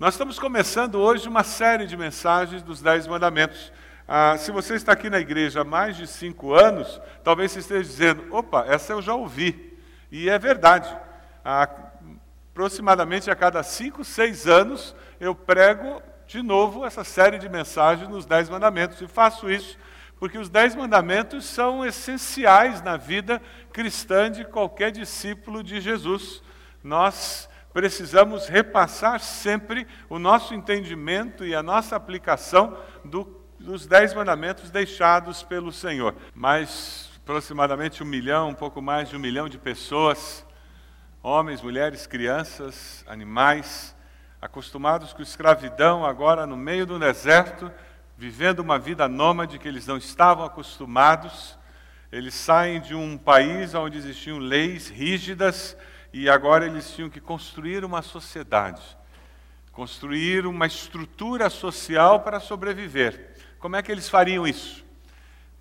Nós estamos começando hoje uma série de mensagens dos Dez Mandamentos. Ah, se você está aqui na igreja há mais de cinco anos, talvez você esteja dizendo: opa, essa eu já ouvi. E é verdade. Ah, aproximadamente a cada cinco, seis anos, eu prego de novo essa série de mensagens nos Dez Mandamentos. E faço isso porque os Dez Mandamentos são essenciais na vida cristã de qualquer discípulo de Jesus. Nós precisamos repassar sempre o nosso entendimento e a nossa aplicação do, dos dez mandamentos deixados pelo Senhor. Mas aproximadamente um milhão, um pouco mais de um milhão de pessoas, homens, mulheres, crianças, animais, acostumados com escravidão, agora no meio do deserto, vivendo uma vida nômade que eles não estavam acostumados. Eles saem de um país onde existiam leis rígidas, e agora eles tinham que construir uma sociedade, construir uma estrutura social para sobreviver. Como é que eles fariam isso?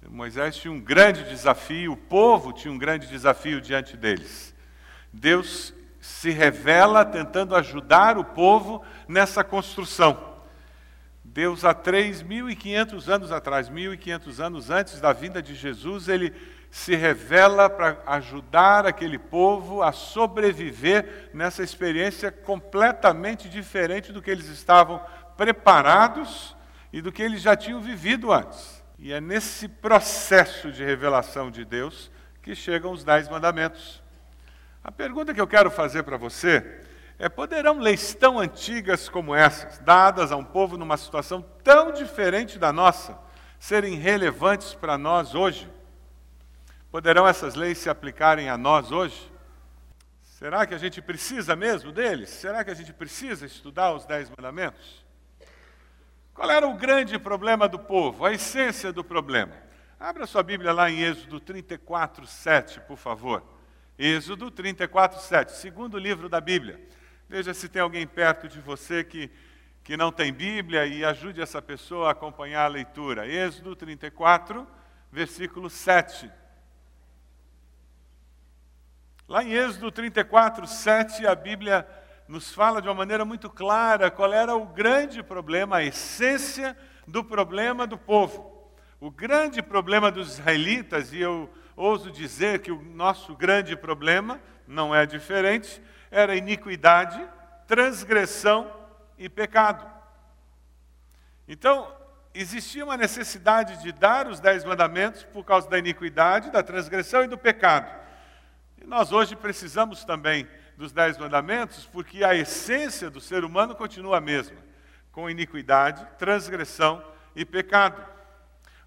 Moisés tinha um grande desafio, o povo tinha um grande desafio diante deles. Deus se revela tentando ajudar o povo nessa construção. Deus, há 3.500 anos atrás, 1.500 anos antes da vinda de Jesus, ele se revela para ajudar aquele povo a sobreviver nessa experiência completamente diferente do que eles estavam preparados e do que eles já tinham vivido antes. E é nesse processo de revelação de Deus que chegam os Dez Mandamentos. A pergunta que eu quero fazer para você é: poderão leis tão antigas como essas, dadas a um povo numa situação tão diferente da nossa, serem relevantes para nós hoje? Poderão essas leis se aplicarem a nós hoje? Será que a gente precisa mesmo deles? Será que a gente precisa estudar os Dez Mandamentos? Qual era o grande problema do povo, a essência do problema? Abra sua Bíblia lá em Êxodo 34, 7, por favor. Êxodo 34, 7, segundo livro da Bíblia. Veja se tem alguém perto de você que, que não tem Bíblia e ajude essa pessoa a acompanhar a leitura. Êxodo 34, versículo 7. Lá em Êxodo 34, 7, a Bíblia nos fala de uma maneira muito clara qual era o grande problema, a essência do problema do povo. O grande problema dos israelitas, e eu ouso dizer que o nosso grande problema não é diferente, era iniquidade, transgressão e pecado. Então, existia uma necessidade de dar os dez mandamentos por causa da iniquidade, da transgressão e do pecado. E nós hoje precisamos também dos Dez Mandamentos, porque a essência do ser humano continua a mesma, com iniquidade, transgressão e pecado.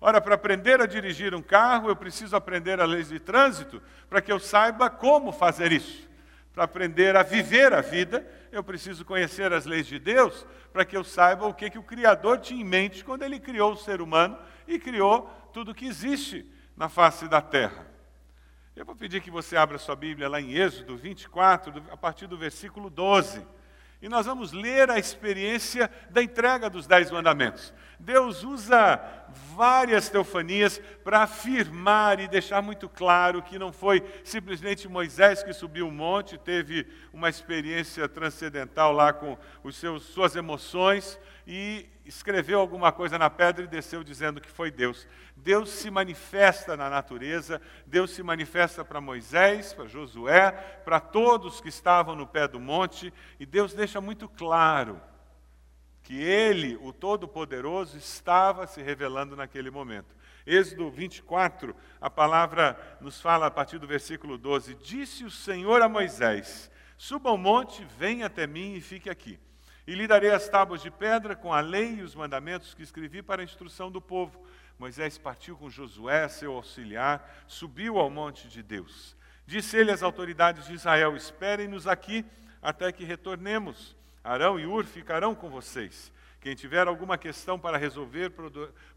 Ora, para aprender a dirigir um carro, eu preciso aprender as leis de trânsito para que eu saiba como fazer isso. Para aprender a viver a vida, eu preciso conhecer as leis de Deus para que eu saiba o que, que o Criador tinha em mente quando ele criou o ser humano e criou tudo que existe na face da terra. Eu vou pedir que você abra sua Bíblia lá em Êxodo 24, a partir do versículo 12. E nós vamos ler a experiência da entrega dos Dez Mandamentos. Deus usa várias teofanias para afirmar e deixar muito claro que não foi simplesmente Moisés que subiu o monte, teve uma experiência transcendental lá com os seus, suas emoções e escreveu alguma coisa na pedra e desceu dizendo que foi Deus. Deus se manifesta na natureza, Deus se manifesta para Moisés, para Josué, para todos que estavam no pé do monte, e Deus deixa muito claro que Ele, o Todo-Poderoso, estava se revelando naquele momento. Êxodo 24, a palavra nos fala a partir do versículo 12: Disse o Senhor a Moisés: Suba ao monte, venha até mim e fique aqui. E lhe darei as tábuas de pedra com a lei e os mandamentos que escrevi para a instrução do povo. Moisés partiu com Josué, seu auxiliar, subiu ao monte de Deus. Disse ele às autoridades de Israel: Esperem-nos aqui até que retornemos. Arão e Ur ficarão com vocês. Quem tiver alguma questão para resolver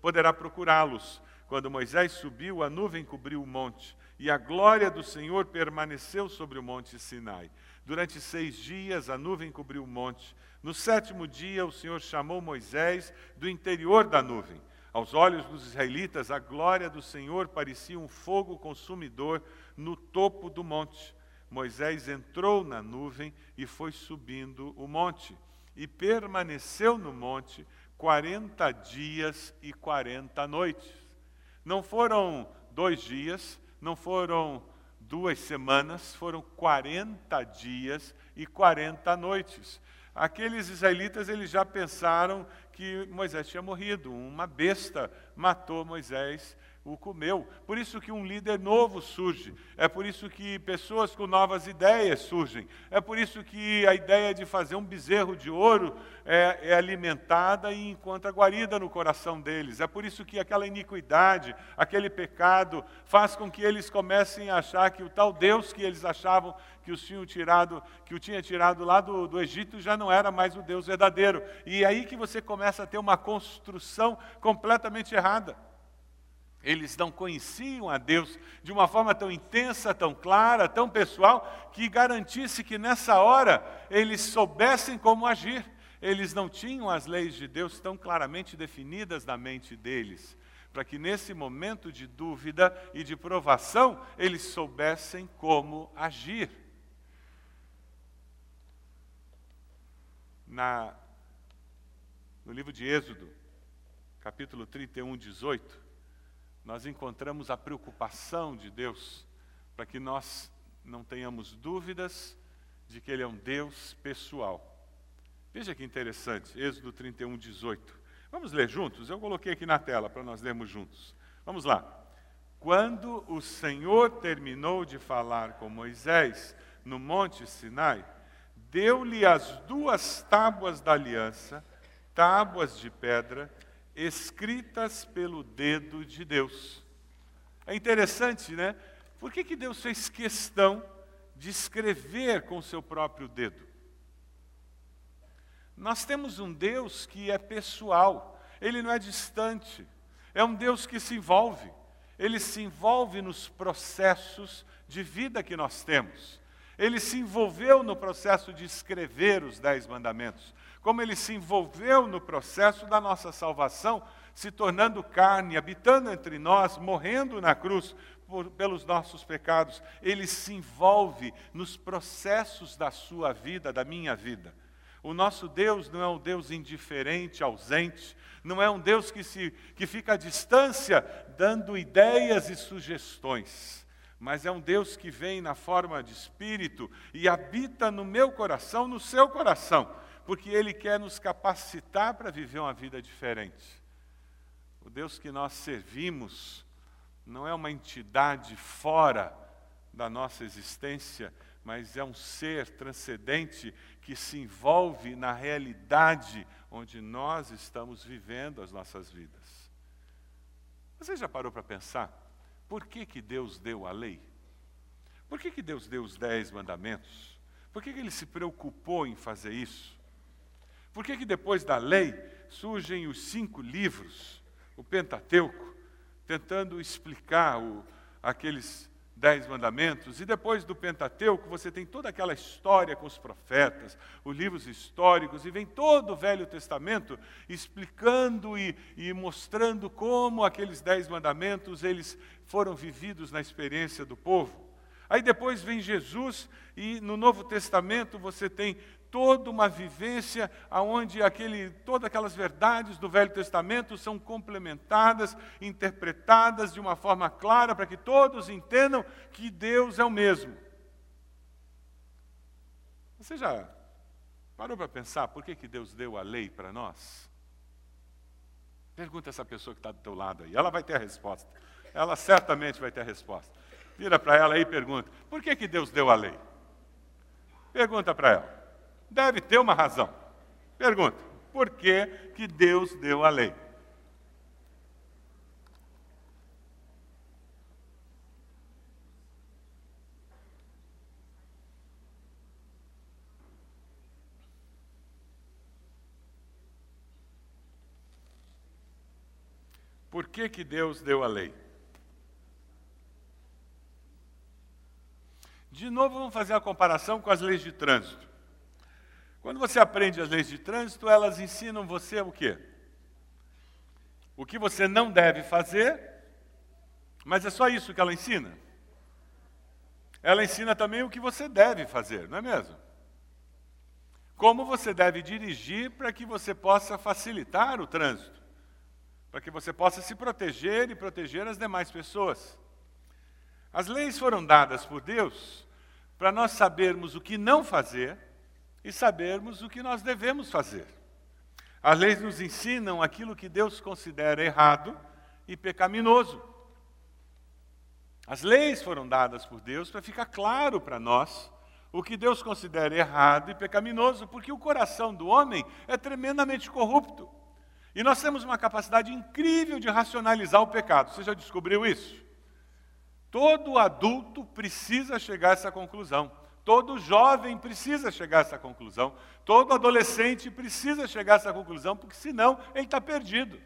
poderá procurá-los. Quando Moisés subiu, a nuvem cobriu o monte, e a glória do Senhor permaneceu sobre o monte Sinai. Durante seis dias a nuvem cobriu o monte. No sétimo dia, o Senhor chamou Moisés do interior da nuvem. Aos olhos dos israelitas, a glória do Senhor parecia um fogo consumidor no topo do monte. Moisés entrou na nuvem e foi subindo o monte. e permaneceu no monte 40 dias e 40 noites. Não foram dois dias, não foram duas semanas, foram 40 dias e 40 noites. Aqueles israelitas eles já pensaram que Moisés tinha morrido, uma besta matou Moisés o comeu. Por isso que um líder novo surge. É por isso que pessoas com novas ideias surgem. É por isso que a ideia de fazer um bezerro de ouro é, é alimentada e encontra guarida no coração deles. É por isso que aquela iniquidade, aquele pecado, faz com que eles comecem a achar que o tal Deus que eles achavam que os tinham tirado, que o tinha tirado lá do, do Egito já não era mais o Deus verdadeiro. E é aí que você começa a ter uma construção completamente errada. Eles não conheciam a Deus de uma forma tão intensa, tão clara, tão pessoal, que garantisse que nessa hora eles soubessem como agir. Eles não tinham as leis de Deus tão claramente definidas na mente deles, para que nesse momento de dúvida e de provação eles soubessem como agir. Na, no livro de Êxodo, capítulo 31, 18, nós encontramos a preocupação de Deus para que nós não tenhamos dúvidas de que Ele é um Deus pessoal. Veja que interessante, Êxodo 31, 18. Vamos ler juntos? Eu coloquei aqui na tela para nós lermos juntos. Vamos lá. Quando o Senhor terminou de falar com Moisés no Monte Sinai, deu-lhe as duas tábuas da aliança, tábuas de pedra, escritas pelo dedo de Deus. É interessante, né? Por que, que Deus fez questão de escrever com o seu próprio dedo? Nós temos um Deus que é pessoal, ele não é distante, é um Deus que se envolve, ele se envolve nos processos de vida que nós temos. Ele se envolveu no processo de escrever os Dez Mandamentos como ele se envolveu no processo da nossa salvação, se tornando carne, habitando entre nós, morrendo na cruz por, pelos nossos pecados. Ele se envolve nos processos da sua vida, da minha vida. O nosso Deus não é um Deus indiferente, ausente, não é um Deus que, se, que fica à distância dando ideias e sugestões, mas é um Deus que vem na forma de espírito e habita no meu coração, no seu coração porque Ele quer nos capacitar para viver uma vida diferente. O Deus que nós servimos não é uma entidade fora da nossa existência, mas é um ser transcendente que se envolve na realidade onde nós estamos vivendo as nossas vidas. Você já parou para pensar por que, que Deus deu a lei? Por que, que Deus deu os dez mandamentos? Por que, que ele se preocupou em fazer isso? Por que, que depois da lei surgem os cinco livros, o Pentateuco, tentando explicar o, aqueles dez mandamentos, e depois do Pentateuco você tem toda aquela história com os profetas, os livros históricos, e vem todo o Velho Testamento explicando e, e mostrando como aqueles dez mandamentos eles foram vividos na experiência do povo. Aí depois vem Jesus e no Novo Testamento você tem toda uma vivência onde aquele, todas aquelas verdades do Velho Testamento são complementadas, interpretadas de uma forma clara para que todos entendam que Deus é o mesmo. Você já parou para pensar por que, que Deus deu a lei para nós? Pergunta essa pessoa que está do teu lado aí, ela vai ter a resposta. Ela certamente vai ter a resposta. Vira para ela aí e pergunta: por que, que Deus deu a lei? Pergunta para ela. Deve ter uma razão. Pergunta: por que, que Deus deu a lei? Por que, que Deus deu a lei? De novo, vamos fazer a comparação com as leis de trânsito. Quando você aprende as leis de trânsito, elas ensinam você o quê? O que você não deve fazer, mas é só isso que ela ensina. Ela ensina também o que você deve fazer, não é mesmo? como você deve dirigir para que você possa facilitar o trânsito, para que você possa se proteger e proteger as demais pessoas. As leis foram dadas por Deus para nós sabermos o que não fazer e sabermos o que nós devemos fazer. As leis nos ensinam aquilo que Deus considera errado e pecaminoso. As leis foram dadas por Deus para ficar claro para nós o que Deus considera errado e pecaminoso, porque o coração do homem é tremendamente corrupto. E nós temos uma capacidade incrível de racionalizar o pecado. Você já descobriu isso? Todo adulto precisa chegar a essa conclusão. Todo jovem precisa chegar a essa conclusão. Todo adolescente precisa chegar a essa conclusão, porque senão ele está perdido.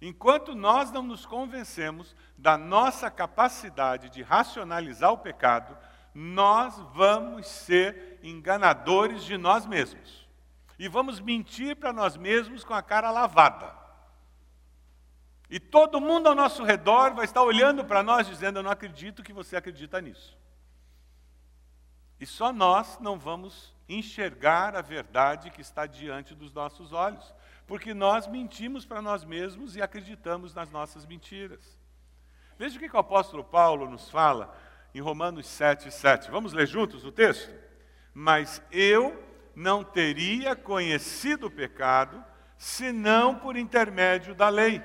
Enquanto nós não nos convencemos da nossa capacidade de racionalizar o pecado, nós vamos ser enganadores de nós mesmos. E vamos mentir para nós mesmos com a cara lavada. E todo mundo ao nosso redor vai estar olhando para nós dizendo: Eu não acredito que você acredita nisso. E só nós não vamos enxergar a verdade que está diante dos nossos olhos, porque nós mentimos para nós mesmos e acreditamos nas nossas mentiras. Veja o que o apóstolo Paulo nos fala em Romanos 7, 7. Vamos ler juntos o texto? Mas eu não teria conhecido o pecado senão por intermédio da lei.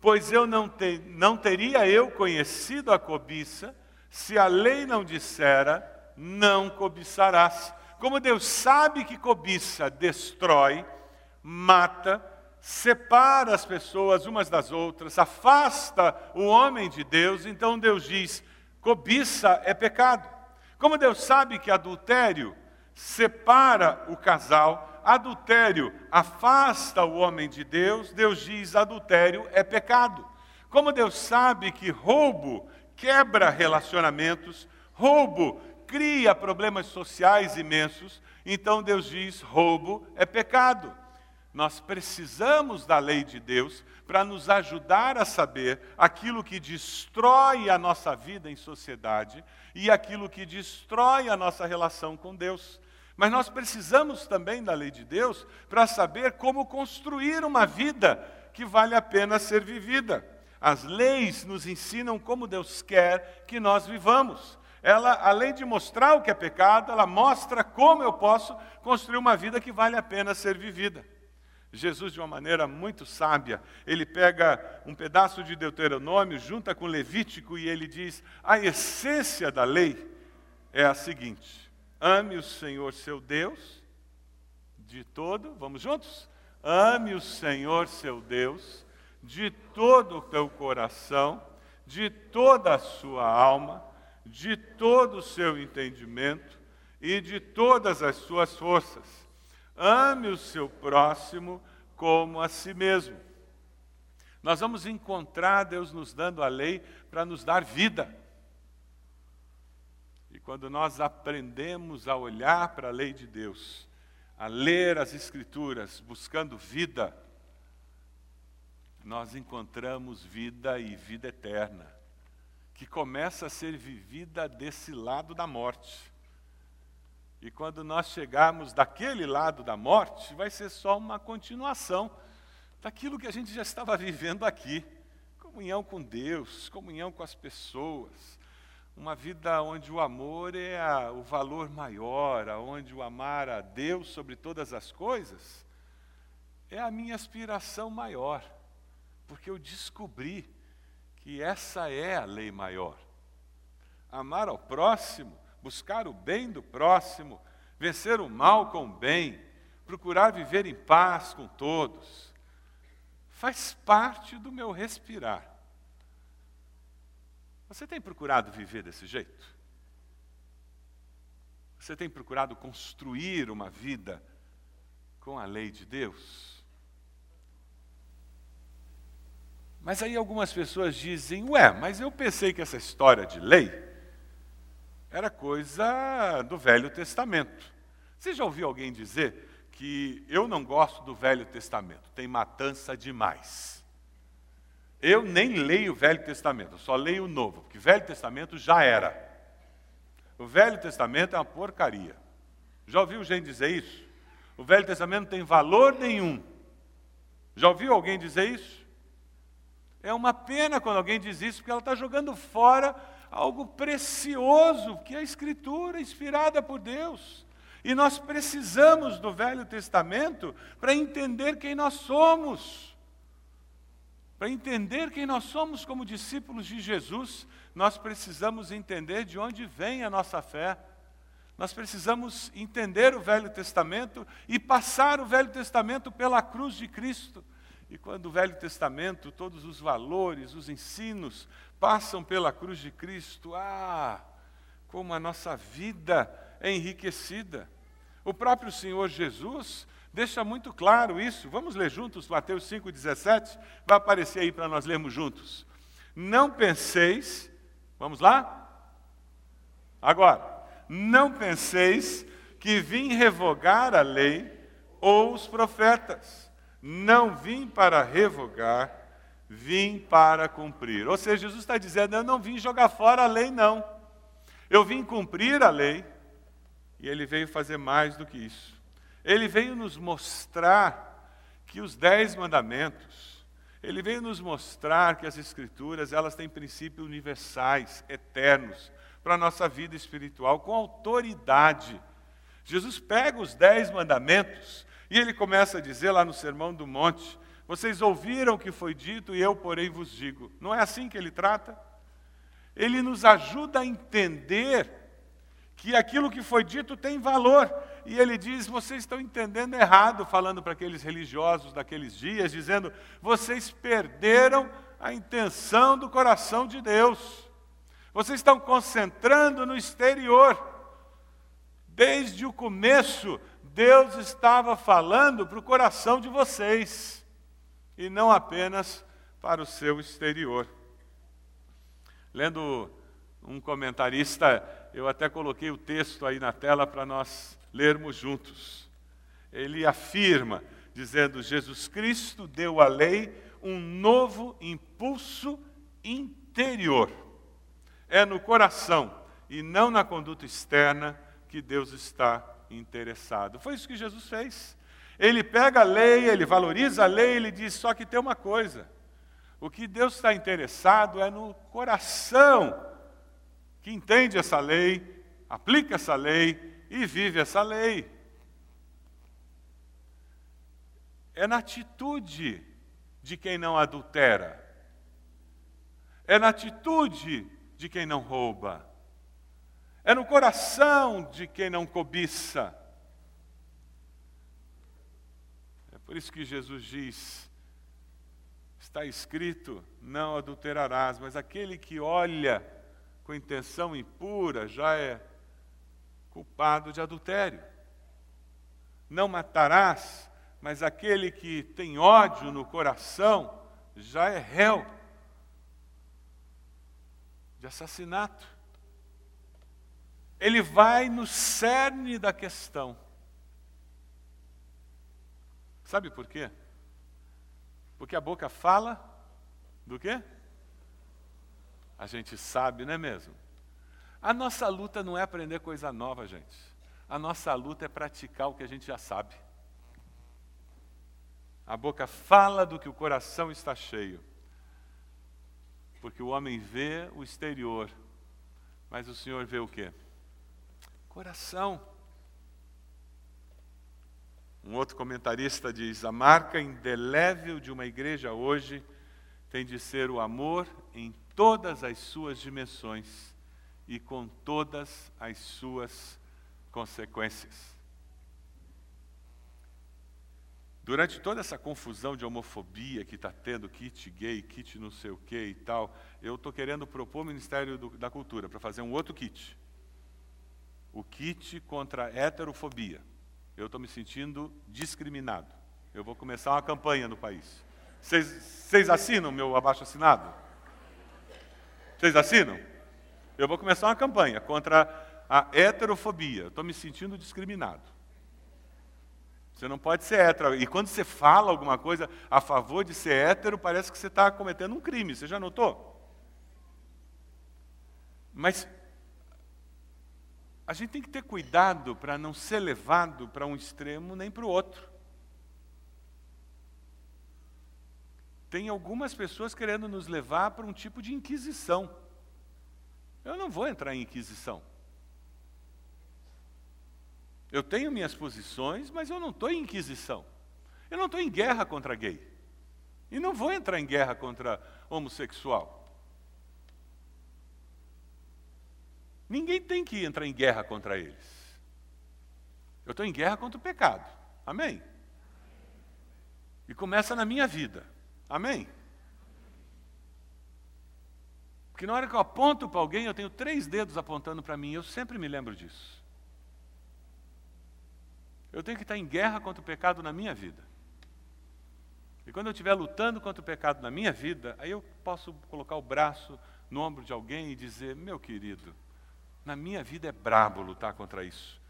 Pois eu não, te, não teria eu conhecido a cobiça se a lei não dissera, não cobiçarás. Como Deus sabe que cobiça destrói, mata, separa as pessoas umas das outras, afasta o homem de Deus, então Deus diz: Cobiça é pecado. Como Deus sabe que adultério separa o casal, adultério afasta o homem de Deus, Deus diz adultério é pecado. Como Deus sabe que roubo quebra relacionamentos, roubo cria problemas sociais imensos, então Deus diz roubo é pecado. Nós precisamos da lei de Deus para nos ajudar a saber aquilo que destrói a nossa vida em sociedade e aquilo que destrói a nossa relação com Deus. Mas nós precisamos também da lei de Deus para saber como construir uma vida que vale a pena ser vivida. As leis nos ensinam como Deus quer que nós vivamos. Ela, além de mostrar o que é pecado, ela mostra como eu posso construir uma vida que vale a pena ser vivida. Jesus, de uma maneira muito sábia, ele pega um pedaço de Deuteronômio, junta com Levítico e ele diz: a essência da lei é a seguinte: ame o Senhor seu Deus de todo, vamos juntos? Ame o Senhor seu Deus de todo o teu coração, de toda a sua alma, de todo o seu entendimento e de todas as suas forças Ame o seu próximo como a si mesmo. Nós vamos encontrar Deus nos dando a lei para nos dar vida. E quando nós aprendemos a olhar para a lei de Deus, a ler as Escrituras buscando vida, nós encontramos vida e vida eterna, que começa a ser vivida desse lado da morte. E quando nós chegarmos daquele lado da morte, vai ser só uma continuação daquilo que a gente já estava vivendo aqui. Comunhão com Deus, comunhão com as pessoas, uma vida onde o amor é a, o valor maior, onde o amar a Deus sobre todas as coisas é a minha aspiração maior, porque eu descobri que essa é a lei maior. Amar ao próximo buscar o bem do próximo, vencer o mal com o bem, procurar viver em paz com todos, faz parte do meu respirar. Você tem procurado viver desse jeito? Você tem procurado construir uma vida com a lei de Deus? Mas aí algumas pessoas dizem: Ué, mas eu pensei que essa história de lei era coisa do Velho Testamento. Você já ouviu alguém dizer que eu não gosto do Velho Testamento, tem matança demais? Eu nem leio o Velho Testamento, só leio o Novo, porque o Velho Testamento já era. O Velho Testamento é uma porcaria. Já ouviu gente dizer isso? O Velho Testamento não tem valor nenhum. Já ouviu alguém dizer isso? É uma pena quando alguém diz isso, porque ela está jogando fora algo precioso, que é a Escritura, inspirada por Deus. E nós precisamos do Velho Testamento para entender quem nós somos. Para entender quem nós somos como discípulos de Jesus, nós precisamos entender de onde vem a nossa fé. Nós precisamos entender o Velho Testamento e passar o Velho Testamento pela cruz de Cristo. E quando o Velho Testamento, todos os valores, os ensinos passam pela cruz de Cristo, ah, como a nossa vida é enriquecida. O próprio Senhor Jesus deixa muito claro isso. Vamos ler juntos Mateus 5,17? Vai aparecer aí para nós lermos juntos. Não penseis, vamos lá? Agora, não penseis que vim revogar a lei ou os profetas. Não vim para revogar, vim para cumprir. Ou seja, Jesus está dizendo: eu não vim jogar fora a lei, não. Eu vim cumprir a lei, e ele veio fazer mais do que isso. Ele veio nos mostrar que os dez mandamentos, ele veio nos mostrar que as escrituras, elas têm princípios universais, eternos, para a nossa vida espiritual, com autoridade. Jesus pega os dez mandamentos e ele começa a dizer lá no Sermão do Monte, vocês ouviram o que foi dito e eu, porém, vos digo. Não é assim que ele trata? Ele nos ajuda a entender que aquilo que foi dito tem valor. E ele diz: vocês estão entendendo errado, falando para aqueles religiosos daqueles dias, dizendo: vocês perderam a intenção do coração de Deus. Vocês estão concentrando no exterior. Desde o começo, Deus estava falando para o coração de vocês, e não apenas para o seu exterior. Lendo um comentarista eu até coloquei o texto aí na tela para nós lermos juntos. Ele afirma, dizendo: Jesus Cristo deu à lei um novo impulso interior. É no coração e não na conduta externa que Deus está interessado. Foi isso que Jesus fez. Ele pega a lei, ele valoriza a lei, ele diz: só que tem uma coisa. O que Deus está interessado é no coração que entende essa lei, aplica essa lei e vive essa lei. É na atitude de quem não adultera. É na atitude de quem não rouba. É no coração de quem não cobiça. É por isso que Jesus diz: está escrito, não adulterarás, mas aquele que olha com intenção impura já é culpado de adultério. Não matarás, mas aquele que tem ódio no coração já é réu de assassinato. Ele vai no cerne da questão. Sabe por quê? Porque a boca fala do quê? A gente sabe, não é mesmo? A nossa luta não é aprender coisa nova, gente. A nossa luta é praticar o que a gente já sabe. A boca fala do que o coração está cheio. Porque o homem vê o exterior, mas o Senhor vê o quê? Coração. Um outro comentarista diz: a marca indelével de uma igreja hoje tem de ser o amor em todas as suas dimensões e com todas as suas consequências. Durante toda essa confusão de homofobia que está tendo, kit gay, kit não sei o que e tal, eu estou querendo propor o Ministério do, da Cultura para fazer um outro kit. O kit contra a heterofobia. Eu estou me sentindo discriminado. Eu vou começar uma campanha no país. Vocês assinam meu abaixo assinado? Vocês assinam? Eu vou começar uma campanha contra a heterofobia. Estou me sentindo discriminado. Você não pode ser hétero. E quando você fala alguma coisa a favor de ser hétero, parece que você está cometendo um crime. Você já notou? Mas a gente tem que ter cuidado para não ser levado para um extremo nem para o outro. Tem algumas pessoas querendo nos levar para um tipo de inquisição. Eu não vou entrar em inquisição. Eu tenho minhas posições, mas eu não estou em inquisição. Eu não estou em guerra contra gay. E não vou entrar em guerra contra homossexual. Ninguém tem que entrar em guerra contra eles. Eu estou em guerra contra o pecado. Amém? E começa na minha vida. Amém? Porque na hora que eu aponto para alguém, eu tenho três dedos apontando para mim. Eu sempre me lembro disso. Eu tenho que estar em guerra contra o pecado na minha vida. E quando eu estiver lutando contra o pecado na minha vida, aí eu posso colocar o braço no ombro de alguém e dizer: meu querido, na minha vida é brabo lutar contra isso.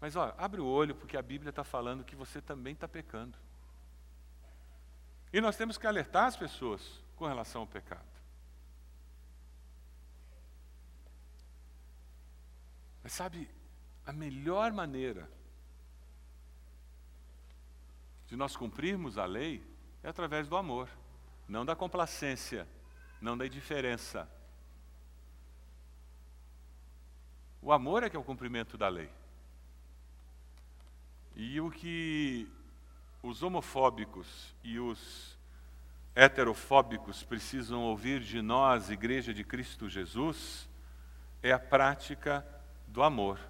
Mas ó, abre o olho, porque a Bíblia está falando que você também está pecando. E nós temos que alertar as pessoas com relação ao pecado. Mas sabe, a melhor maneira de nós cumprirmos a lei é através do amor, não da complacência, não da indiferença, O amor é que é o cumprimento da lei. E o que os homofóbicos e os heterofóbicos precisam ouvir de nós, Igreja de Cristo Jesus, é a prática do amor.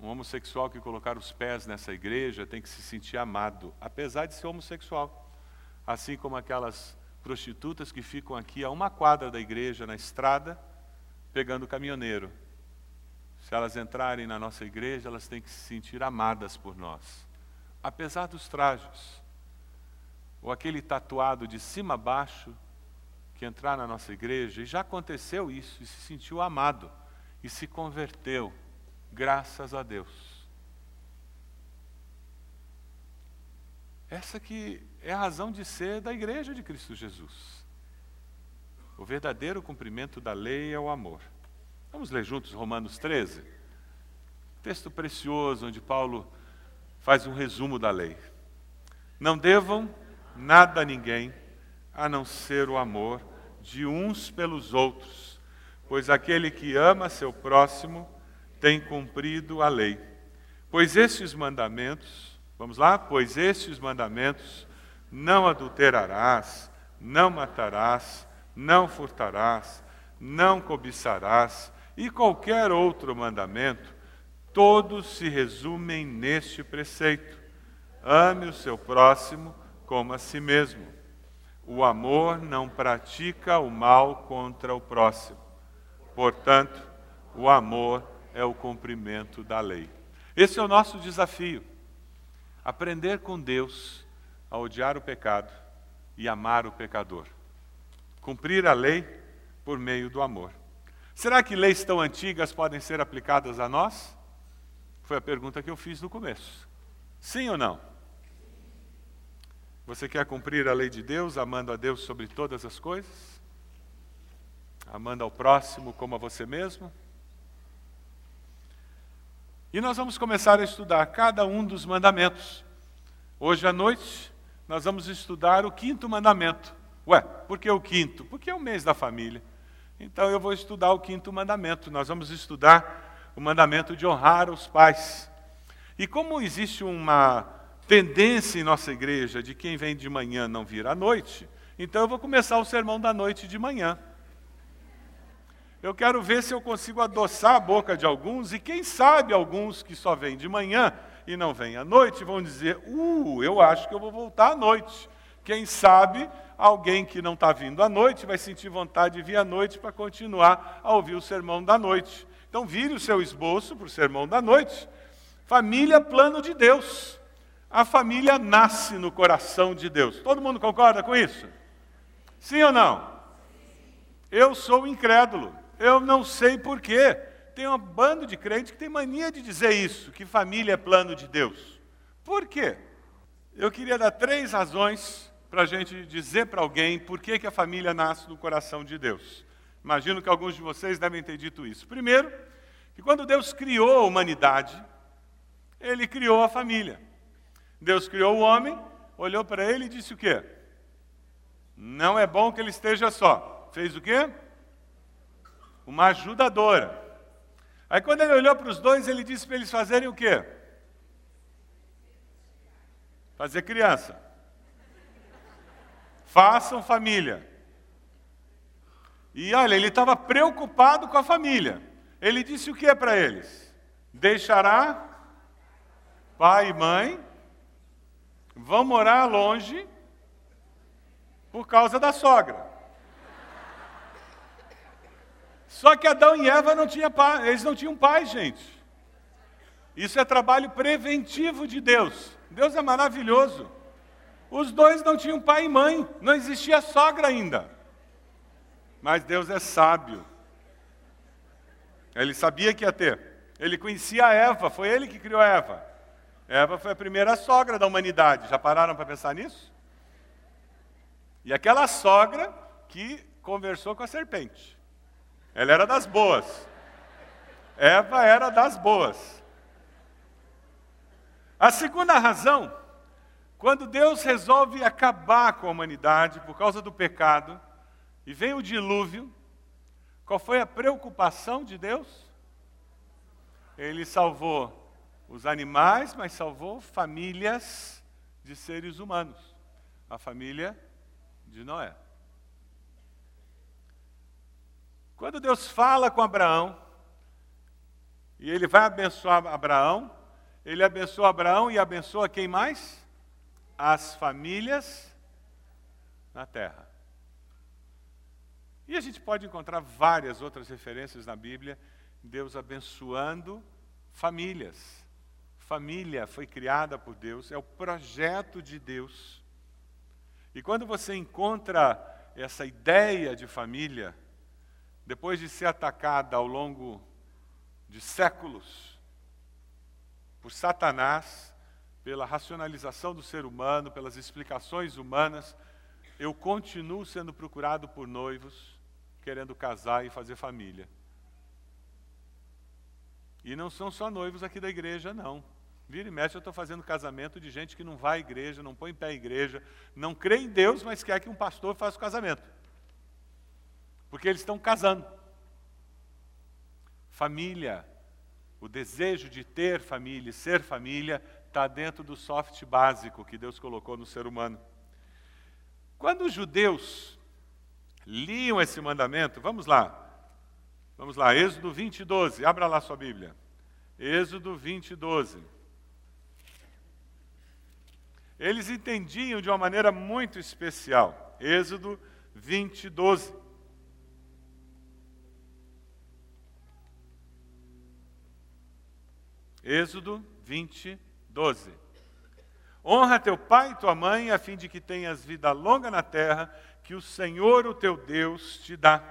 Um homossexual que colocar os pés nessa igreja tem que se sentir amado, apesar de ser homossexual. Assim como aquelas prostitutas que ficam aqui a uma quadra da igreja, na estrada, pegando o caminhoneiro. Se elas entrarem na nossa igreja, elas têm que se sentir amadas por nós, apesar dos trajes. Ou aquele tatuado de cima a baixo que entrar na nossa igreja, e já aconteceu isso, e se sentiu amado, e se converteu, graças a Deus. Essa que é a razão de ser da igreja de Cristo Jesus. O verdadeiro cumprimento da lei é o amor. Vamos ler juntos Romanos 13? Texto precioso onde Paulo faz um resumo da lei. Não devam nada a ninguém a não ser o amor de uns pelos outros, pois aquele que ama seu próximo tem cumprido a lei. Pois estes mandamentos, vamos lá? Pois estes mandamentos, não adulterarás, não matarás, não furtarás, não cobiçarás, e qualquer outro mandamento, todos se resumem neste preceito: ame o seu próximo como a si mesmo. O amor não pratica o mal contra o próximo. Portanto, o amor é o cumprimento da lei. Esse é o nosso desafio. Aprender com Deus a odiar o pecado e amar o pecador cumprir a lei por meio do amor. Será que leis tão antigas podem ser aplicadas a nós? Foi a pergunta que eu fiz no começo. Sim ou não? Você quer cumprir a lei de Deus, amando a Deus sobre todas as coisas? Amando ao próximo como a você mesmo? E nós vamos começar a estudar cada um dos mandamentos. Hoje à noite, nós vamos estudar o quinto mandamento, Ué, por que o quinto? Porque é o mês da família. Então eu vou estudar o quinto mandamento. Nós vamos estudar o mandamento de honrar os pais. E como existe uma tendência em nossa igreja de quem vem de manhã não vir à noite, então eu vou começar o sermão da noite de manhã. Eu quero ver se eu consigo adoçar a boca de alguns, e quem sabe alguns que só vêm de manhã e não vêm à noite vão dizer: Uh, eu acho que eu vou voltar à noite. Quem sabe alguém que não está vindo à noite vai sentir vontade de vir à noite para continuar a ouvir o sermão da noite. Então, vire o seu esboço para o sermão da noite. Família, plano de Deus. A família nasce no coração de Deus. Todo mundo concorda com isso? Sim ou não? Eu sou incrédulo. Eu não sei porquê. Tem um bando de crentes que tem mania de dizer isso, que família é plano de Deus. Por quê? Eu queria dar três razões para a gente dizer para alguém por que, que a família nasce no coração de Deus. Imagino que alguns de vocês devem ter dito isso. Primeiro, que quando Deus criou a humanidade, ele criou a família. Deus criou o homem, olhou para ele e disse o quê? Não é bom que ele esteja só. Fez o quê? Uma ajudadora. Aí quando ele olhou para os dois, ele disse para eles fazerem o quê? Fazer criança. Façam família. E olha, ele estava preocupado com a família. Ele disse o que para eles? Deixará pai e mãe, vão morar longe por causa da sogra. Só que Adão e Eva não tinham pai, eles não tinham pai, gente. Isso é trabalho preventivo de Deus. Deus é maravilhoso. Os dois não tinham pai e mãe, não existia sogra ainda. Mas Deus é sábio. Ele sabia que ia ter. Ele conhecia a Eva, foi ele que criou a Eva. Eva foi a primeira sogra da humanidade. Já pararam para pensar nisso? E aquela sogra que conversou com a serpente. Ela era das boas. Eva era das boas. A segunda razão, quando Deus resolve acabar com a humanidade por causa do pecado, e vem o dilúvio, qual foi a preocupação de Deus? Ele salvou os animais, mas salvou famílias de seres humanos. A família de Noé. Quando Deus fala com Abraão, e ele vai abençoar Abraão, ele abençoa Abraão e abençoa quem mais? As famílias na terra. E a gente pode encontrar várias outras referências na Bíblia, Deus abençoando famílias. Família foi criada por Deus, é o projeto de Deus. E quando você encontra essa ideia de família, depois de ser atacada ao longo de séculos por Satanás, pela racionalização do ser humano, pelas explicações humanas, eu continuo sendo procurado por noivos querendo casar e fazer família. E não são só noivos aqui da igreja, não. Vira e mexe, eu estou fazendo casamento de gente que não vai à igreja, não põe pé em igreja, não crê em Deus, mas quer que um pastor faça o casamento. Porque eles estão casando. Família, o desejo de ter família e ser família, está dentro do soft básico que Deus colocou no ser humano. Quando os judeus liam esse mandamento, vamos lá, vamos lá, Êxodo 20, 12, abra lá sua Bíblia. Êxodo 20, 12 eles entendiam de uma maneira muito especial. Êxodo 20, 12. Êxodo 20, 12. Honra teu pai e tua mãe, a fim de que tenhas vida longa na terra, que o Senhor, o teu Deus, te dá.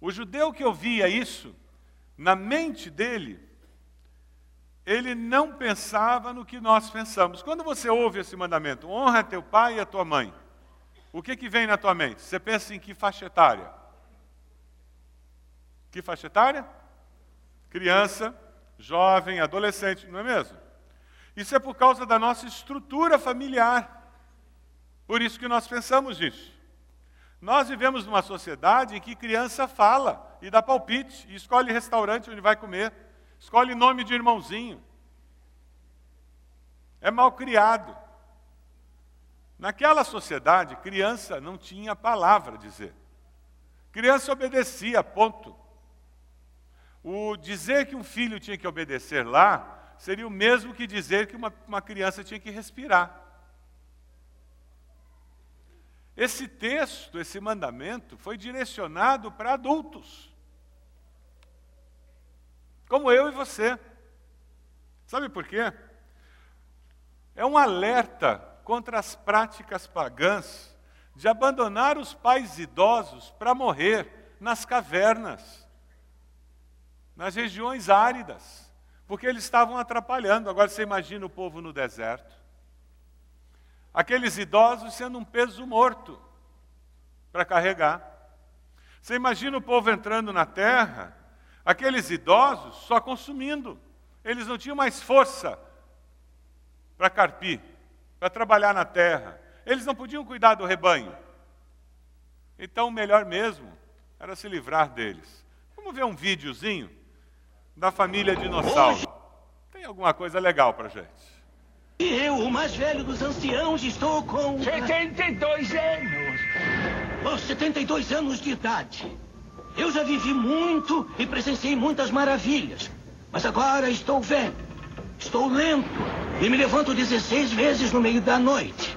O judeu que ouvia isso, na mente dele, ele não pensava no que nós pensamos. Quando você ouve esse mandamento, honra teu pai e a tua mãe, o que, que vem na tua mente? Você pensa em que faixa etária? Que faixa etária? Criança, jovem, adolescente, não é mesmo? Isso é por causa da nossa estrutura familiar. Por isso que nós pensamos nisso. Nós vivemos numa sociedade em que criança fala e dá palpite, e escolhe restaurante onde vai comer. Escolhe nome de irmãozinho. É mal criado. Naquela sociedade, criança não tinha palavra a dizer. Criança obedecia, ponto. O dizer que um filho tinha que obedecer lá seria o mesmo que dizer que uma, uma criança tinha que respirar. Esse texto, esse mandamento, foi direcionado para adultos como eu e você. Sabe por quê? É um alerta contra as práticas pagãs de abandonar os pais idosos para morrer nas cavernas, nas regiões áridas, porque eles estavam atrapalhando. Agora você imagina o povo no deserto. Aqueles idosos sendo um peso morto para carregar. Você imagina o povo entrando na terra, aqueles idosos só consumindo. Eles não tinham mais força para carpir, para trabalhar na terra. Eles não podiam cuidar do rebanho. Então, o melhor mesmo era se livrar deles. Vamos ver um videozinho da família dinossauro. Tem alguma coisa legal para gente. E eu, o mais velho dos anciãos, estou com... 72 anos. Oh, 72 anos de idade. Eu já vivi muito e presenciei muitas maravilhas. Mas agora estou velho. Estou lento. E me levanto 16 vezes no meio da noite.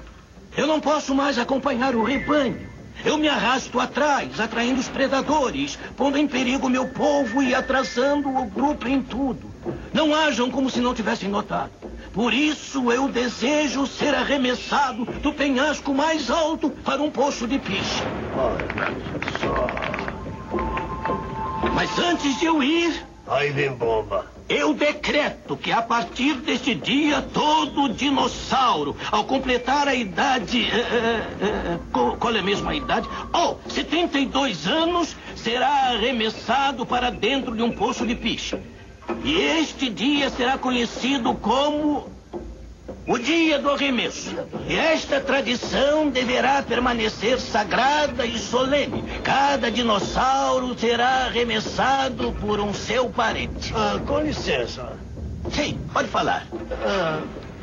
Eu não posso mais acompanhar o rebanho. Eu me arrasto atrás, atraindo os predadores, pondo em perigo meu povo e atrasando o grupo em tudo. Não ajam como se não tivessem notado. Por isso eu desejo ser arremessado do penhasco mais alto para um poço de piche. Olha só. Mas antes de eu ir, Aí vem bomba. eu decreto que a partir deste dia todo dinossauro, ao completar a idade. eh, eh, eh, qual, é mesmo a idade? Oh, 72 anos, será arremessado para dentro de um poço de piche. E este dia será conhecido como o dia do arremesso. E esta tradição deverá permanecer sagrada e solene. Cada dinossauro será arremessado por um seu parente. Ah, com licença. Sim, pode falar. Ah,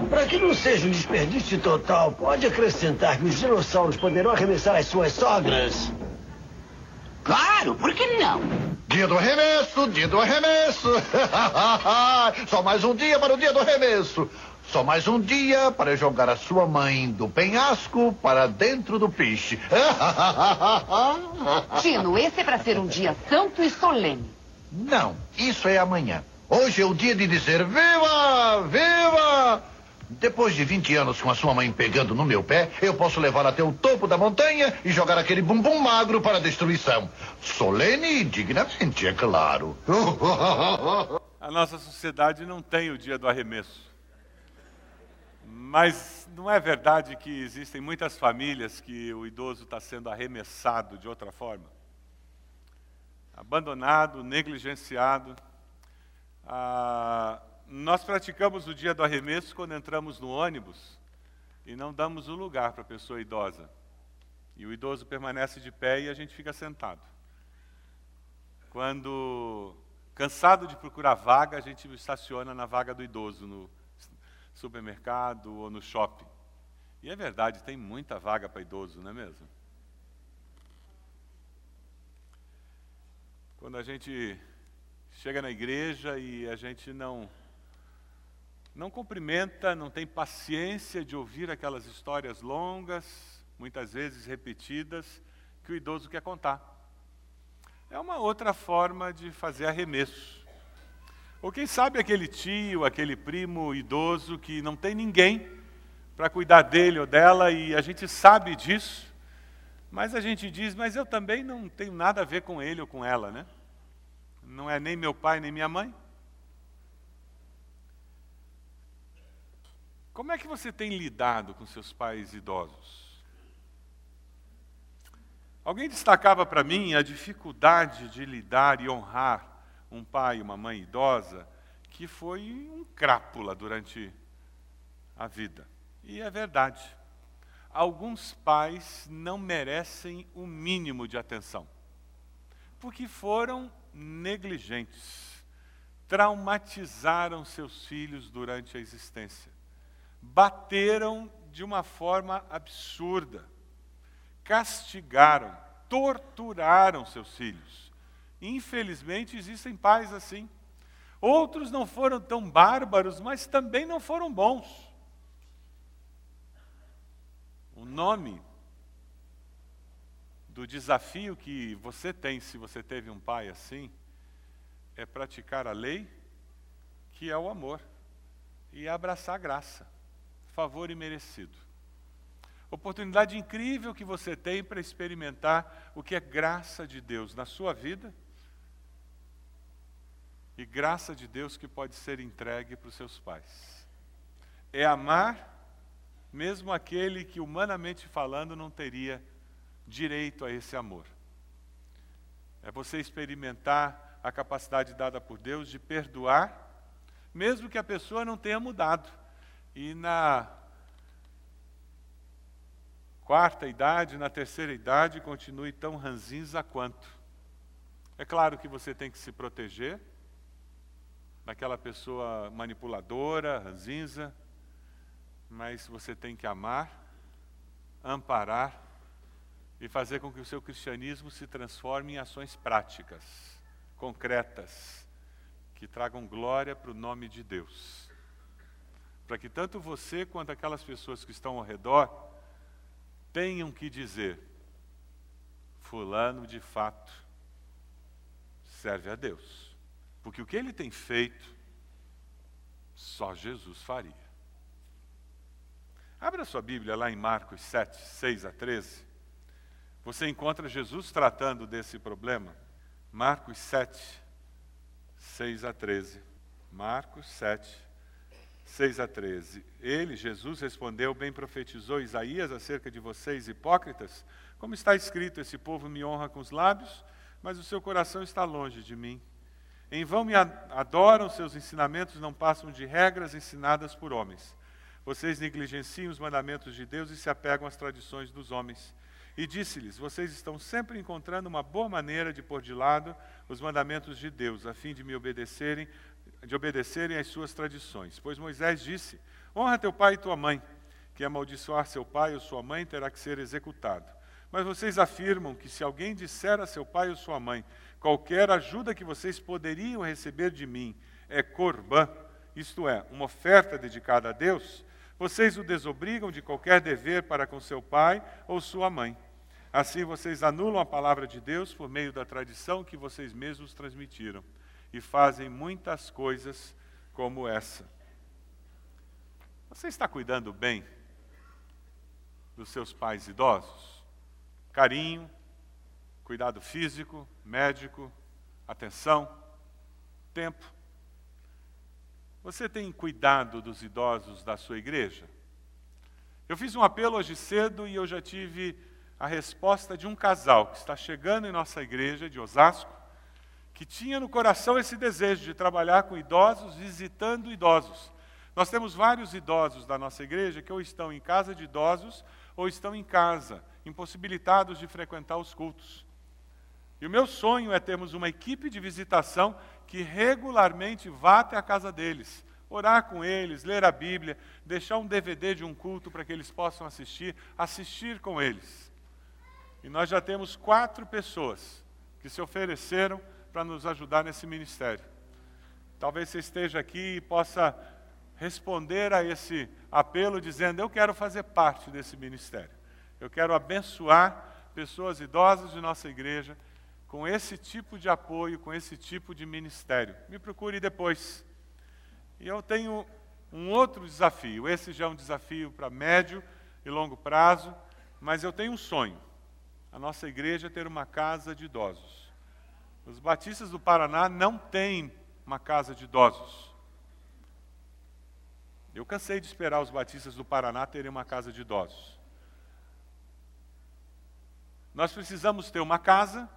para que não seja um desperdício total, pode acrescentar que os dinossauros poderão arremessar as suas sogras? Claro, por que não? Dia do arremesso, dia do arremesso. Só mais um dia para o dia do arremesso. Só mais um dia para jogar a sua mãe do penhasco para dentro do piche. Tino, esse é para ser um dia santo e solene. Não, isso é amanhã. Hoje é o dia de dizer viva, viva. Depois de 20 anos com a sua mãe pegando no meu pé, eu posso levá-la até o topo da montanha e jogar aquele bumbum magro para a destruição. Solene e dignamente, é claro. A nossa sociedade não tem o dia do arremesso. Mas não é verdade que existem muitas famílias que o idoso está sendo arremessado de outra forma? Abandonado, negligenciado. Ah, nós praticamos o dia do arremesso quando entramos no ônibus e não damos o lugar para a pessoa idosa. E o idoso permanece de pé e a gente fica sentado. Quando cansado de procurar vaga, a gente estaciona na vaga do idoso no supermercado ou no shopping. E é verdade, tem muita vaga para idoso, não é mesmo? Quando a gente chega na igreja e a gente não não cumprimenta, não tem paciência de ouvir aquelas histórias longas, muitas vezes repetidas, que o idoso quer contar. É uma outra forma de fazer arremesso. Ou quem sabe aquele tio, aquele primo idoso que não tem ninguém para cuidar dele ou dela e a gente sabe disso, mas a gente diz, mas eu também não tenho nada a ver com ele ou com ela, né? Não é nem meu pai nem minha mãe. Como é que você tem lidado com seus pais idosos? Alguém destacava para mim a dificuldade de lidar e honrar um pai e uma mãe idosa que foi um crápula durante a vida. E é verdade. Alguns pais não merecem o mínimo de atenção, porque foram negligentes, traumatizaram seus filhos durante a existência, bateram de uma forma absurda, castigaram, torturaram seus filhos. Infelizmente, existem pais assim. Outros não foram tão bárbaros, mas também não foram bons. O nome do desafio que você tem, se você teve um pai assim, é praticar a lei, que é o amor, e abraçar a graça, favor imerecido. Oportunidade incrível que você tem para experimentar o que é graça de Deus na sua vida e graça de Deus que pode ser entregue para os seus pais. É amar mesmo aquele que, humanamente falando, não teria direito a esse amor. É você experimentar a capacidade dada por Deus de perdoar, mesmo que a pessoa não tenha mudado. E na quarta idade, na terceira idade, continue tão ranzinza quanto. É claro que você tem que se proteger daquela pessoa manipuladora, ranzinza, mas você tem que amar, amparar e fazer com que o seu cristianismo se transforme em ações práticas, concretas, que tragam glória para o nome de Deus. Para que tanto você quanto aquelas pessoas que estão ao redor tenham que dizer: Fulano de fato serve a Deus. Porque o que ele tem feito, só Jesus faria. Abra sua Bíblia lá em Marcos 7, 6 a 13. Você encontra Jesus tratando desse problema. Marcos 7, 6 a 13. Marcos 7, 6 a 13. Ele, Jesus, respondeu: Bem profetizou Isaías acerca de vocês, hipócritas. Como está escrito: Esse povo me honra com os lábios, mas o seu coração está longe de mim. Em vão me adoram, seus ensinamentos não passam de regras ensinadas por homens. Vocês negligenciam os mandamentos de Deus e se apegam às tradições dos homens. E disse-lhes: Vocês estão sempre encontrando uma boa maneira de pôr de lado os mandamentos de Deus, a fim de me obedecerem, de obedecerem às suas tradições. Pois Moisés disse: Honra teu pai e tua mãe. Que amaldiçoar seu pai ou sua mãe terá que ser executado. Mas vocês afirmam que se alguém disser a seu pai ou sua mãe, qualquer ajuda que vocês poderiam receber de mim é corbã, isto é, uma oferta dedicada a Deus, vocês o desobrigam de qualquer dever para com seu pai ou sua mãe. Assim vocês anulam a palavra de Deus por meio da tradição que vocês mesmos transmitiram e fazem muitas coisas como essa. Você está cuidando bem dos seus pais idosos? Carinho, cuidado físico, médico, atenção, tempo. Você tem cuidado dos idosos da sua igreja? Eu fiz um apelo hoje cedo e eu já tive a resposta de um casal que está chegando em nossa igreja de Osasco, que tinha no coração esse desejo de trabalhar com idosos, visitando idosos. Nós temos vários idosos da nossa igreja que ou estão em casa de idosos ou estão em casa, impossibilitados de frequentar os cultos. E o meu sonho é termos uma equipe de visitação que regularmente vá até a casa deles, orar com eles, ler a Bíblia, deixar um DVD de um culto para que eles possam assistir, assistir com eles. E nós já temos quatro pessoas que se ofereceram para nos ajudar nesse ministério. Talvez você esteja aqui e possa responder a esse apelo dizendo: Eu quero fazer parte desse ministério. Eu quero abençoar pessoas idosas de nossa igreja com esse tipo de apoio, com esse tipo de ministério. Me procure depois. E eu tenho um outro desafio. Esse já é um desafio para médio e longo prazo, mas eu tenho um sonho a nossa igreja ter uma casa de idosos. Os batistas do Paraná não têm uma casa de idosos. Eu cansei de esperar os batistas do Paraná terem uma casa de idosos. Nós precisamos ter uma casa,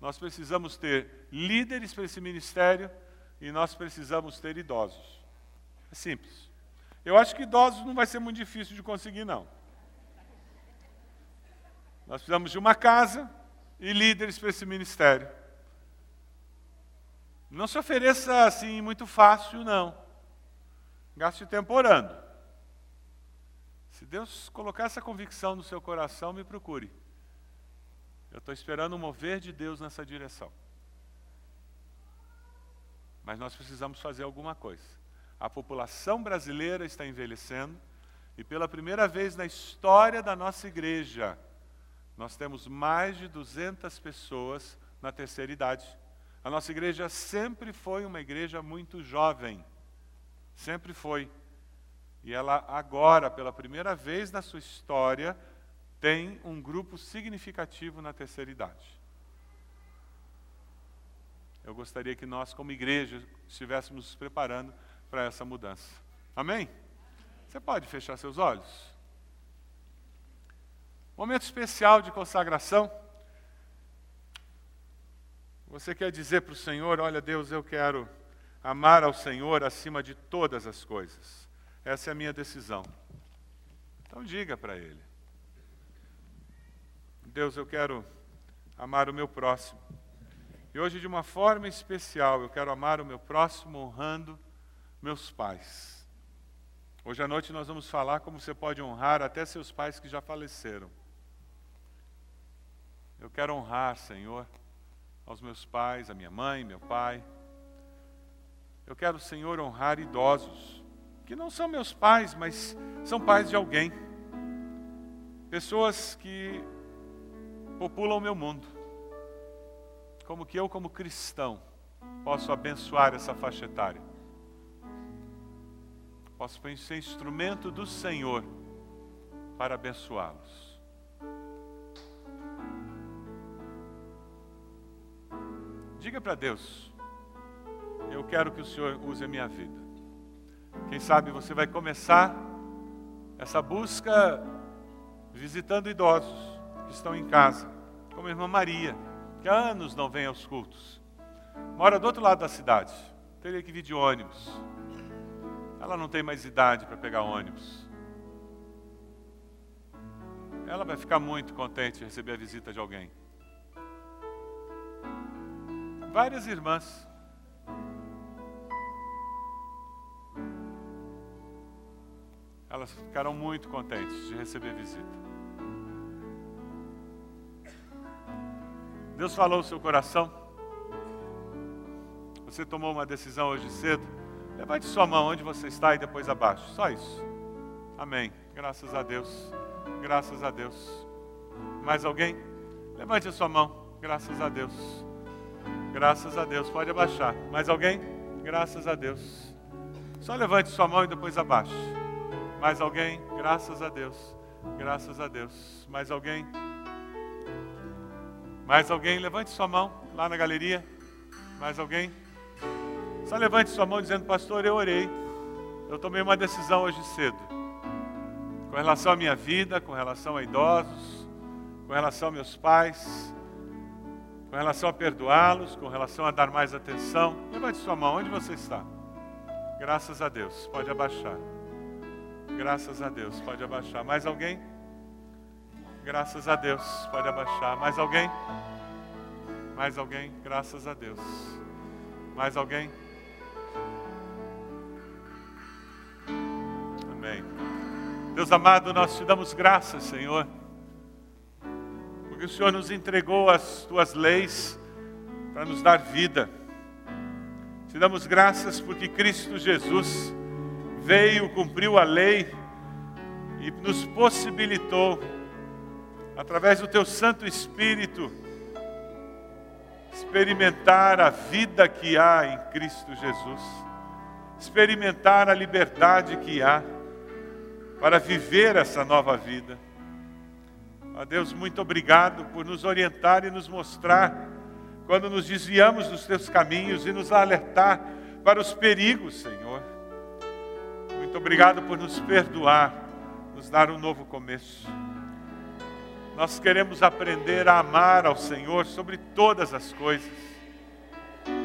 nós precisamos ter líderes para esse ministério e nós precisamos ter idosos. É simples. Eu acho que idosos não vai ser muito difícil de conseguir, não. Nós precisamos de uma casa e líderes para esse ministério. Não se ofereça assim muito fácil, não. Gaste tempo orando. Se Deus colocar essa convicção no seu coração, me procure. Eu estou esperando o mover de Deus nessa direção. Mas nós precisamos fazer alguma coisa. A população brasileira está envelhecendo e pela primeira vez na história da nossa igreja, nós temos mais de 200 pessoas na terceira idade. A nossa igreja sempre foi uma igreja muito jovem. Sempre foi. E ela agora, pela primeira vez na sua história, tem um grupo significativo na terceira idade. Eu gostaria que nós, como igreja, estivéssemos nos preparando para essa mudança. Amém? Você pode fechar seus olhos? Momento especial de consagração. Você quer dizer para o Senhor: Olha, Deus, eu quero amar ao Senhor acima de todas as coisas. Essa é a minha decisão. Então diga para Ele: Deus, eu quero amar o meu próximo. E hoje, de uma forma especial, eu quero amar o meu próximo honrando meus pais. Hoje à noite nós vamos falar como você pode honrar até seus pais que já faleceram. Eu quero honrar, Senhor, aos meus pais, a minha mãe, meu pai. Eu quero, Senhor, honrar idosos, que não são meus pais, mas são pais de alguém. Pessoas que populam o meu mundo. Como que eu, como cristão, posso abençoar essa faixa etária? Posso ser instrumento do Senhor para abençoá-los. Diga para Deus: Eu quero que o Senhor use a minha vida. Quem sabe você vai começar essa busca visitando idosos que estão em casa, como a irmã Maria, que há anos não vem aos cultos. Mora do outro lado da cidade, teria que vir de ônibus. Ela não tem mais idade para pegar ônibus. Ela vai ficar muito contente de receber a visita de alguém. Várias irmãs. Elas ficarão muito contentes de receber visita. Deus falou no seu coração. Você tomou uma decisão hoje cedo. Levante sua mão onde você está e depois abaixo. Só isso. Amém. Graças a Deus. Graças a Deus. Mais alguém? Levante a sua mão. Graças a Deus. Graças a Deus. Pode abaixar. Mais alguém? Graças a Deus. Só levante sua mão e depois abaixe. Mais alguém? Graças a Deus. Graças a Deus. Mais alguém? Mais alguém? Levante sua mão lá na galeria. Mais alguém? Só levante sua mão dizendo, pastor, eu orei. Eu tomei uma decisão hoje cedo. Com relação à minha vida, com relação a idosos, com relação a meus pais, com relação a perdoá-los, com relação a dar mais atenção. Levante sua mão, onde você está? Graças a Deus, pode abaixar. Graças a Deus, pode abaixar. Mais alguém? Graças a Deus. Pode abaixar. Mais alguém? Mais alguém? Graças a Deus. Mais alguém? Amém. Deus amado, nós te damos graças, Senhor, porque o Senhor nos entregou as tuas leis para nos dar vida. Te damos graças porque Cristo Jesus veio, cumpriu a lei e nos possibilitou através do teu Santo Espírito, experimentar a vida que há em Cristo Jesus, experimentar a liberdade que há para viver essa nova vida. Ó Deus, muito obrigado por nos orientar e nos mostrar quando nos desviamos dos teus caminhos e nos alertar para os perigos, Senhor. Muito obrigado por nos perdoar, nos dar um novo começo. Nós queremos aprender a amar ao Senhor sobre todas as coisas.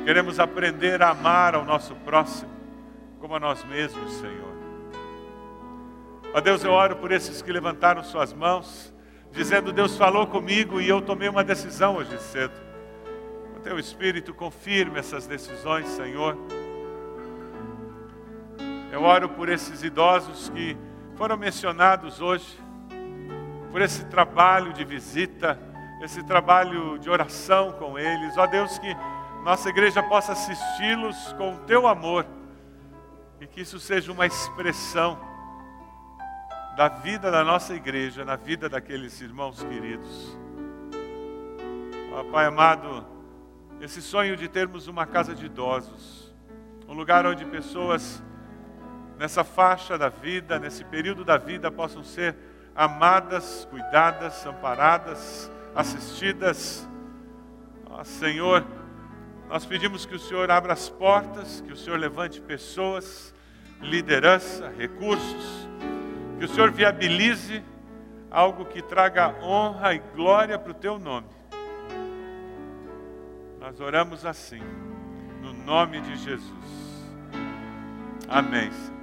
Queremos aprender a amar ao nosso próximo como a nós mesmos, Senhor. Ó Deus, eu oro por esses que levantaram suas mãos, dizendo: Deus falou comigo e eu tomei uma decisão hoje cedo. O teu Espírito confirme essas decisões, Senhor. Eu oro por esses idosos que foram mencionados hoje por esse trabalho de visita, esse trabalho de oração com eles. Ó Deus, que nossa igreja possa assisti-los com o teu amor e que isso seja uma expressão da vida da nossa igreja, na vida daqueles irmãos queridos. Ó Pai amado, esse sonho de termos uma casa de idosos, um lugar onde pessoas nessa faixa da vida, nesse período da vida, possam ser amadas, cuidadas, amparadas, assistidas. Ó, Senhor, nós pedimos que o Senhor abra as portas, que o Senhor levante pessoas, liderança, recursos, que o Senhor viabilize algo que traga honra e glória para o teu nome. Nós oramos assim, no nome de Jesus. Amém.